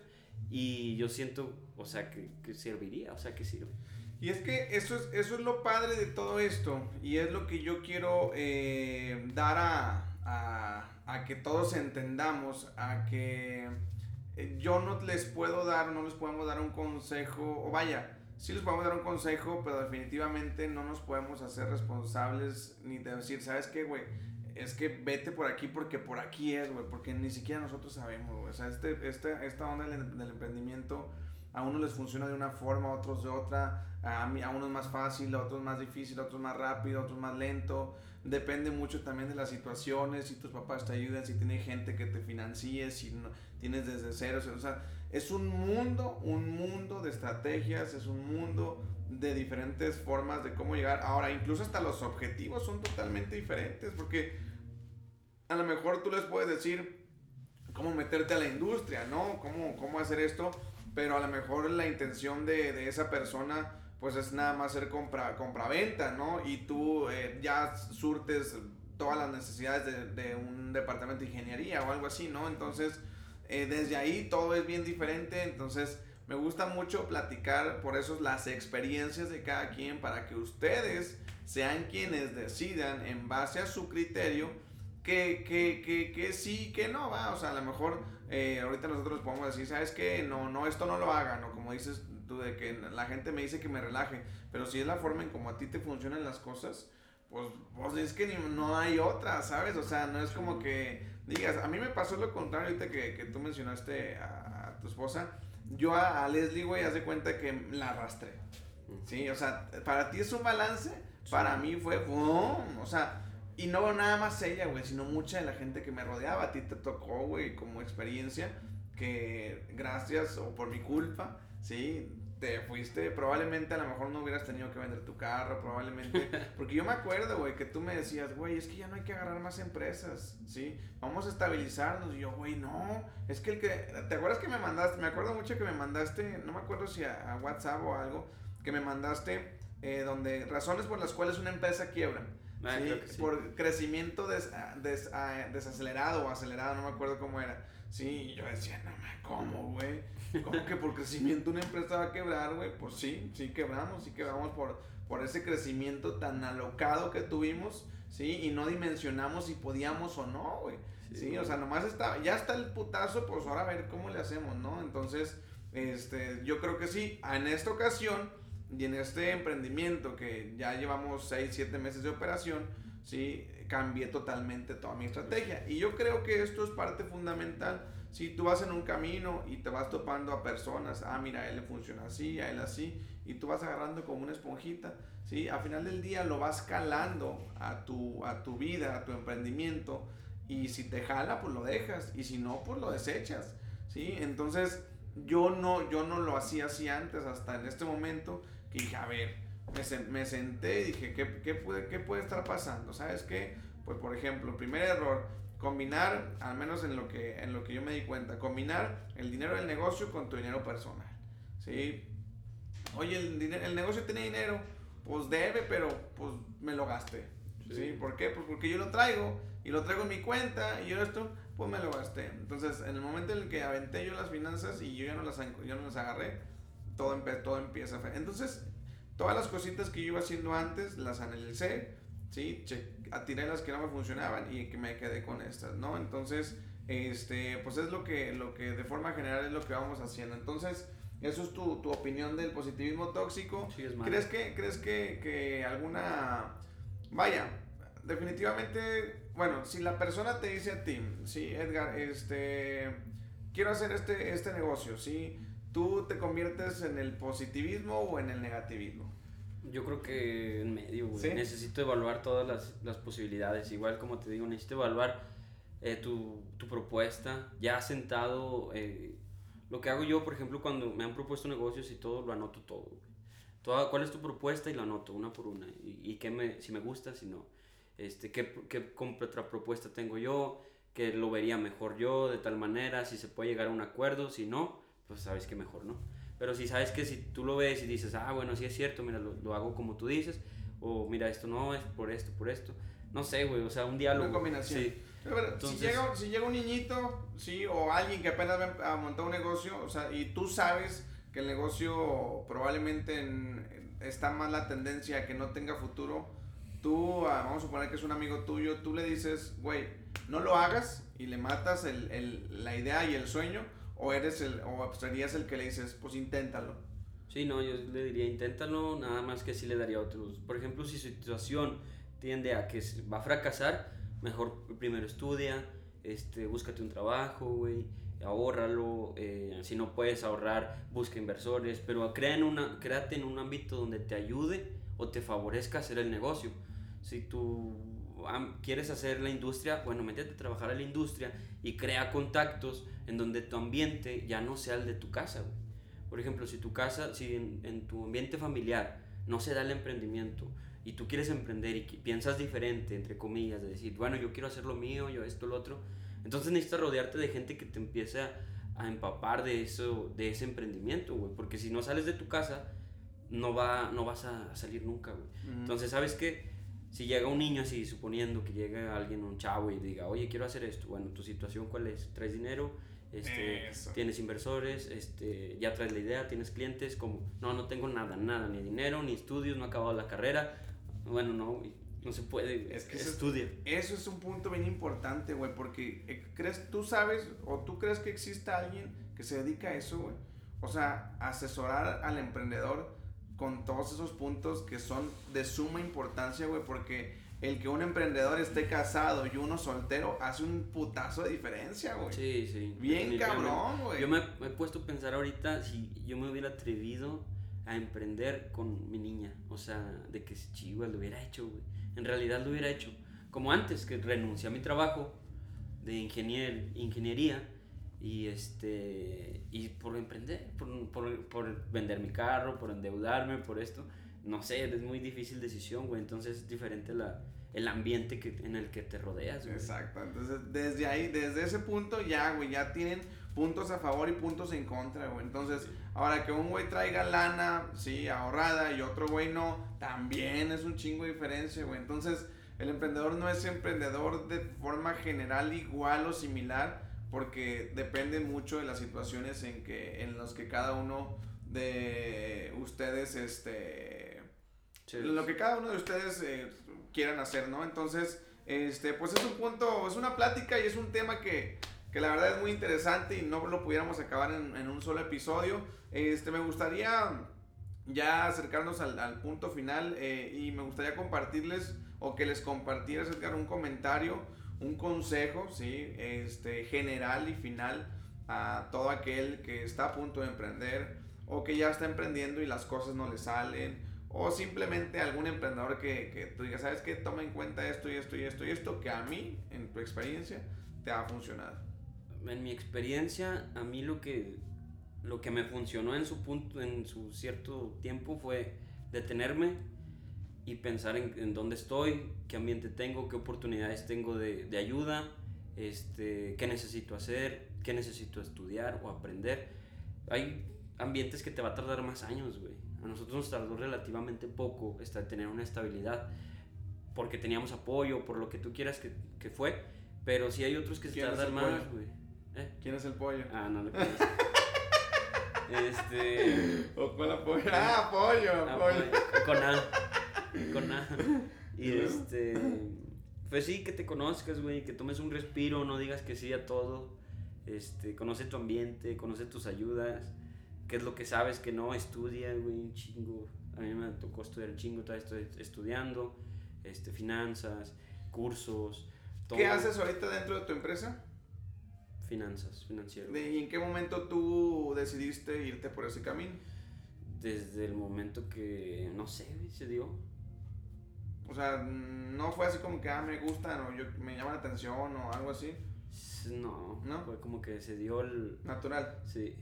y yo siento, o sea, que, que serviría, o sea, que sirve. Y es que eso es, eso es lo padre de todo esto y es lo que yo quiero eh, dar a, a, a, que todos entendamos, a que eh, yo no les puedo dar, no les podemos dar un consejo, o vaya, sí les podemos dar un consejo, pero definitivamente no nos podemos hacer responsables ni de decir, ¿sabes qué, güey? es que vete por aquí porque por aquí es, güey, porque ni siquiera nosotros sabemos, güey. O sea, este, este, esta onda del, del, emprendimiento a unos les funciona de una forma, a otros de otra, a, a unos más fácil, a otros más difícil, a otros más rápido, a otros más lento. Depende mucho también de las situaciones, si tus papás te ayudan, si tienes gente que te financie, si no, tienes desde cero, o sea, es un mundo, un mundo de estrategias, es un mundo de diferentes formas de cómo llegar. Ahora, incluso hasta los objetivos son totalmente diferentes, porque a lo mejor tú les puedes decir cómo meterte a la industria, ¿no? Cómo, cómo hacer esto, pero a lo mejor la intención de, de esa persona pues es nada más hacer compra, compra-venta, ¿no? Y tú eh, ya surtes todas las necesidades de, de, un departamento de ingeniería o algo así, ¿no? Entonces, eh, desde ahí todo es bien diferente, entonces me gusta mucho platicar por eso las experiencias de cada quien para que ustedes sean quienes decidan en base a su criterio que, que, que, que sí, que no, va. O sea, a lo mejor eh, ahorita nosotros podemos decir, ¿sabes qué? No, no, esto no lo hagan. O como dices tú, de que la gente me dice que me relaje. Pero si es la forma en como a ti te funcionan las cosas, pues, pues es que no hay otra, ¿sabes? O sea, no es como que digas, a mí me pasó lo contrario ahorita que, que tú mencionaste a, a tu esposa yo a, Leslie, güey, haz de cuenta que la arrastré. Sí, o sea, para ti es un balance, para mí fue boom, o sea, y no nada más ella, güey, sino mucha de la gente que me rodeaba. A ti te tocó, güey, como experiencia, que gracias o por mi culpa, sí, te fuiste, probablemente a lo mejor no hubieras tenido que vender tu carro, probablemente, porque yo me acuerdo, güey, que tú me decías, güey, es que ya no hay que agarrar más empresas, ¿sí? Vamos a estabilizarnos, y yo, güey, no, es que el que, ¿te acuerdas que me mandaste? Me acuerdo mucho que me mandaste, no me acuerdo si a, WhatsApp o algo, que me mandaste, eh, donde, razones por las cuales una empresa quiebra. Ah, ¿sí? Por crecimiento des, des, ah, desacelerado o acelerado, no me acuerdo cómo era. Sí, y yo decía, no, ¿cómo, güey? ¿Cómo que por crecimiento una empresa va a quebrar, güey? Pues sí, sí quebramos, sí quebramos por, por ese crecimiento tan alocado que tuvimos, ¿sí? Y no dimensionamos si podíamos o no, güey. Sí, o sea, nomás está, ya está el putazo, pues ahora a ver cómo le hacemos, ¿no? Entonces, este, yo creo que sí, en esta ocasión y en este emprendimiento que ya llevamos 6, 7 meses de operación, sí, cambié totalmente toda mi estrategia. Y yo creo que esto es parte fundamental si tú vas en un camino y te vas topando a personas, ah, mira, a él le funciona así, a él así, y tú vas agarrando como una esponjita, ¿sí? Al final del día lo vas calando a tu, a tu vida, a tu emprendimiento, y si te jala, pues lo dejas, y si no, pues lo desechas, ¿sí? Entonces, yo no, yo no lo hacía así antes, hasta en este momento, que dije, a ver, me, me senté y dije, ¿qué, qué, puede, ¿qué puede estar pasando? ¿Sabes qué? Pues, por ejemplo, primer error, combinar, al menos en lo que, en lo que yo me di cuenta, combinar el dinero del negocio con tu dinero personal. ¿sí? Oye, el, dinero, el negocio tiene dinero, pues debe, pero pues me lo gasté. Sí. ¿Por qué? Pues porque yo lo traigo y lo traigo en mi cuenta y yo esto, pues me lo gasté. Entonces, en el momento en el que aventé yo las finanzas y yo ya no las, yo no las agarré, todo, todo empieza a... Entonces, todas las cositas que yo iba haciendo antes, las analicé, ¿sí? Che, atiré las que no me funcionaban y que me quedé con estas, ¿no? Entonces, este, pues es lo que, lo que de forma general es lo que vamos haciendo. Entonces, Eso es tu, tu opinión del positivismo tóxico. Sí, es malo. ¿Crees que, crees que, que alguna... Vaya, definitivamente, bueno, si la persona te dice a ti, sí, Edgar, este, quiero hacer este, este negocio, ¿sí? ¿Tú te conviertes en el positivismo o en el negativismo? Yo creo que en medio, güey. ¿Sí? Necesito evaluar todas las, las posibilidades. Igual como te digo, necesito evaluar eh, tu, tu propuesta. Ya sentado, eh, lo que hago yo, por ejemplo, cuando me han propuesto negocios y todo, lo anoto todo. güey. Toda, ¿Cuál es tu propuesta? Y lo anoto una por una. Y, y qué me, si me gusta, si no. Este, ¿qué, qué contrapropuesta tengo yo? Que lo vería mejor yo de tal manera, si se puede llegar a un acuerdo, si no, pues sabes que mejor, ¿no? Pero si sabes que si tú lo ves y dices, ah, bueno, sí es cierto, mira, lo, lo hago como tú dices, o mira, esto no es por esto, por esto. No sé, güey, o sea, un diálogo. Una combinación. Sí. Pero, pero, Entonces- si, llega, si llega un niñito, sí, o alguien que apenas va a montar un negocio, o sea, y tú sabes que el negocio probablemente en- en- está más la tendencia a que no tenga futuro, tú, ah, vamos a suponer que es un amigo tuyo, tú le dices, güey, no lo hagas y le matas el, el- la idea y el sueño, o eres el, o serías el que le dices, pues inténtalo. Sí, no, yo le diría, inténtalo, nada más que sí le daría otros. Por ejemplo, si su situación tiende a que va a fracasar, mejor primero estudia, este, búscate un trabajo, güey, ahórralo, eh, si no puedes ahorrar, busca inversores, pero crea en una, créate en un ámbito donde te ayude o te favorezca hacer el negocio. Si tú quieres hacer la industria, bueno, métete a trabajar en la industria y crea contactos en donde tu ambiente ya no sea el de tu casa, güey. Por ejemplo, si tu casa, si en, en tu ambiente familiar no se da el emprendimiento y tú quieres emprender y piensas diferente, entre comillas, de decir, bueno, yo quiero hacer lo mío, yo esto, lo otro, entonces necesitas rodearte de gente que te empiece a, a empapar de eso, de ese emprendimiento, güey, porque si no sales de tu casa, no, va, no vas a salir nunca, güey. Entonces, ¿sabes qué? Si llega un niño así, suponiendo que llega alguien, un chavo y diga, oye, quiero hacer esto, bueno, tu situación cuál es? ¿Traes dinero? Este, tienes inversores, este, ya traes la idea, tienes clientes, como, no, no tengo nada, nada, ni dinero, ni estudios, no he acabado la carrera, bueno, no, no se puede, Es que eso es- estudia. Eso es un punto bien importante, güey, porque eh, crees, tú sabes o tú crees que exista alguien que se dedica a eso, güey. O sea, asesorar al emprendedor con todos esos puntos que son de suma importancia, güey, porque el que un emprendedor esté casado y uno soltero hace un putazo de diferencia, güey. Sí, sí. Bien cabrón, güey. Yo me, me he puesto a pensar ahorita si yo me hubiera atrevido a emprender con mi niña. O sea, de que si lo hubiera hecho, güey. En realidad lo hubiera hecho. Como antes, que renuncié a mi trabajo de ingenier, ingeniería y este y por emprender, por, por, por vender mi carro, por endeudarme, por esto. No sé, es muy difícil decisión, güey. Entonces es diferente la, el ambiente que, en el que te rodeas, güey. Exacto, entonces desde ahí, desde ese punto ya, güey, ya tienen puntos a favor y puntos en contra, güey. Entonces, ahora que un güey traiga lana, sí, ahorrada y otro güey no, también es un chingo de diferencia, güey. Entonces, el emprendedor no es emprendedor de forma general igual o similar, porque depende mucho de las situaciones en que en los que cada uno de ustedes este Sí. lo que cada uno de ustedes eh, quieran hacer, ¿no? Entonces, este, pues es un punto, es una plática y es un tema que, que la verdad es muy interesante y no lo pudiéramos acabar en, en un solo episodio. Este, me gustaría ya acercarnos al, al punto final eh, y me gustaría compartirles o que les compartieras, Edgar, un comentario, un consejo, ¿sí? Este, general y final a todo aquel que está a punto de emprender o que ya está emprendiendo y las cosas no le salen o simplemente algún emprendedor que, que tú digas, ¿sabes qué? Toma en cuenta esto y esto y esto y esto que a mí, en tu experiencia, te ha funcionado. en mi experiencia, a mí lo que, lo que me funcionó en su punto, en su cierto tiempo fue detenerme y pensar en, en dónde estoy, qué ambiente tengo, qué oportunidades tengo de, de ayuda, este, qué necesito hacer, qué necesito estudiar o aprender. Hay ambientes que te va a tardar más años, güey. A nosotros nos tardó relativamente poco esta, tener una estabilidad porque teníamos apoyo, por lo que tú quieras que, que fue, pero sí hay otros que se ¿Quién es tardan más, güey. ¿Eh? ¿Quién es el pollo? Ah, no lo conozco. este. ¿O cuál apoyo? Ah, pollo, ah, pollo. con A. Con A. Y este. Pues sí, que te conozcas, güey, que tomes un respiro, no digas que sí a todo. Este, conoce tu ambiente, conoce tus ayudas. qué es lo que sabes que no, estudia, güey, un chingo. A mí me tocó estudiar un chingo, todavía estoy estudiando, este, finanzas, cursos. Todo. ¿Qué haces ahorita dentro de tu empresa? Finanzas, financiero. ¿Y en qué momento tú decidiste irte por ese camino? Desde el momento que, no sé, güey, se dio. O sea, no fue así como que, ah, me gustan o yo, me llama la atención o algo así. No, ¿No? fue como que se dio el... Natural. Sí.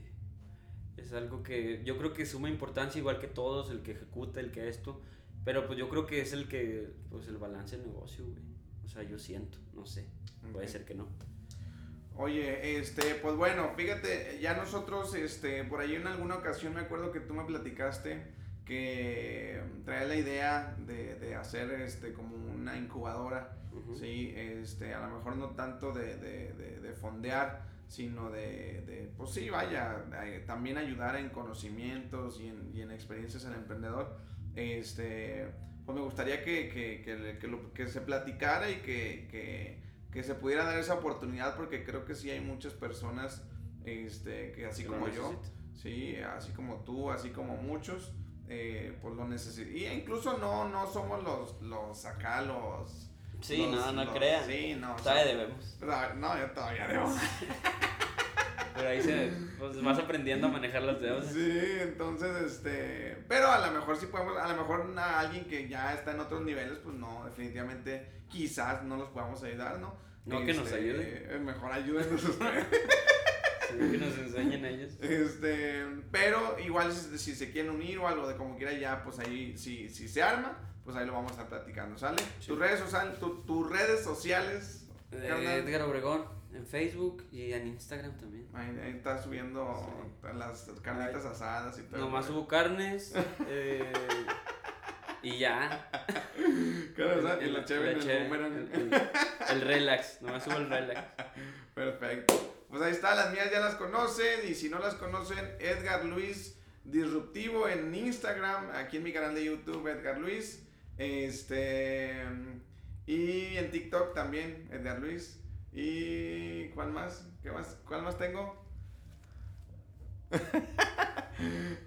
Es algo que yo creo que suma importancia igual que todos, el que ejecuta, el que esto. Pero pues yo creo que es el que, pues el balance del negocio, güey. O sea, yo siento, no sé. Puede ser que no. Oye, este, pues bueno, fíjate, ya nosotros, este, por ahí en alguna ocasión me acuerdo que tú me platicaste que traía la idea de, de hacer, este, como una incubadora, Ujú. sí, este, a lo mejor no tanto de, de, de, de fondear, sino de, de, pues sí, vaya, también ayudar en conocimientos y en, y en experiencias al emprendedor, este, pues me gustaría que, que, que, que lo- que se platicara y que, que, que se pudiera dar esa oportunidad porque creo que sí hay muchas personas este, que así como yo, sí, así como tú, así como muchos, eh, pues lo necesitan. Y incluso no, no somos los, los acá, los... Sí, los- no, no los- creas. Sí, no. Todavía debemos. No, yo todavía debo. Pero ahí se, pues vas aprendiendo a manejar las deudas. Sí, entonces, este, pero a lo mejor sí podemos, a lo mejor a alguien que ya está en otros niveles, pues no, definitivamente, quizás no los podamos ayudar, ¿no? No, que nos Este, ayuden. eh, Mejor ayúdenos ustedes. Que nos enseñen ellos. Este, pero igual si, si se quieren unir o algo de como quiera ya, pues ahí, si, si se arma, pues ahí lo vamos a estar platicando, ¿sale? Sí. Tus redes sociales, tu- tus redes sociales, Eh. Edgar Obregón en Facebook y en Instagram también. Ahí, ahí está subiendo las carnitas asadas y todo. Nomás subo carnes eh, y ya. Claro, o sea, y la chévere en el el- el- el relax, nomás subo el relax. Perfecto. Pues ahí está, las mías ya las conocen y si no las conocen, Edgar Luis Disruptivo en Instagram, aquí en mi canal de YouTube, Edgar Luis. Este. Y en TikTok también, Edgar Luis. ¿Y cuál más? ¿Qué más? ¿Cuál más tengo?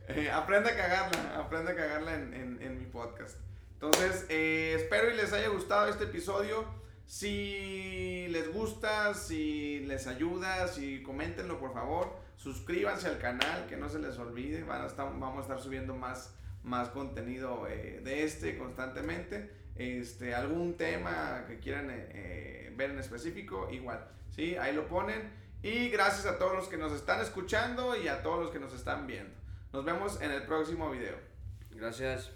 Eh, aprende a cagarla, aprende a cagarla en, en- mi podcast. Entonces, eh, espero y les haya gustado este episodio. Si les gusta, si les ayuda, si coméntenlo por favor. Suscríbanse al canal, que no se les olvide. Van a estar- vamos a estar subiendo más, más contenido eh, de este constantemente. Este, algún tema que quieran eh, eh, ver en específico, igual. ¿sí? Ahí lo ponen. Y gracias a todos los que nos están escuchando y a todos los que nos están viendo. Nos vemos en el próximo video. Gracias.